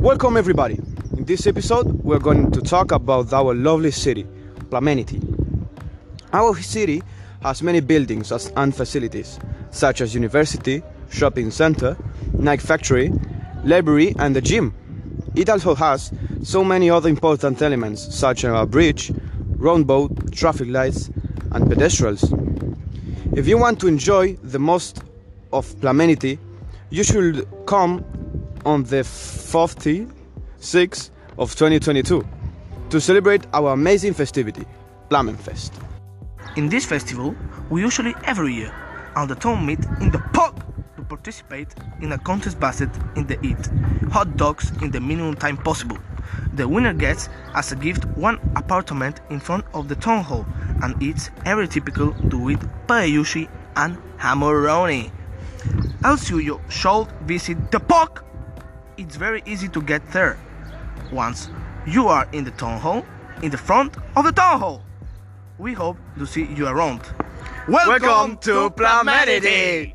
Welcome, everybody. In this episode, we're going to talk about our lovely city, Plamenity. Our city has many buildings and facilities, such as university, shopping center, Nike factory, library, and the gym. It also has so many other important elements, such as a bridge, roundabout, traffic lights, and pedestrians. If you want to enjoy the most of Plamenity, you should come on the 46th of 2022 to celebrate our amazing festivity, Plamenfest. In this festival, we usually every year on the town meet in the park to participate in a contest based in the eat hot dogs in the minimum time possible. The winner gets as a gift one apartment in front of the town hall and eats every typical eat paellushi and hamoroni. Also, you should visit the park. It's very easy to get there. Once you are in the town hall, in the front of the town hall. We hope to see you around. Welcome, Welcome to Plamenity!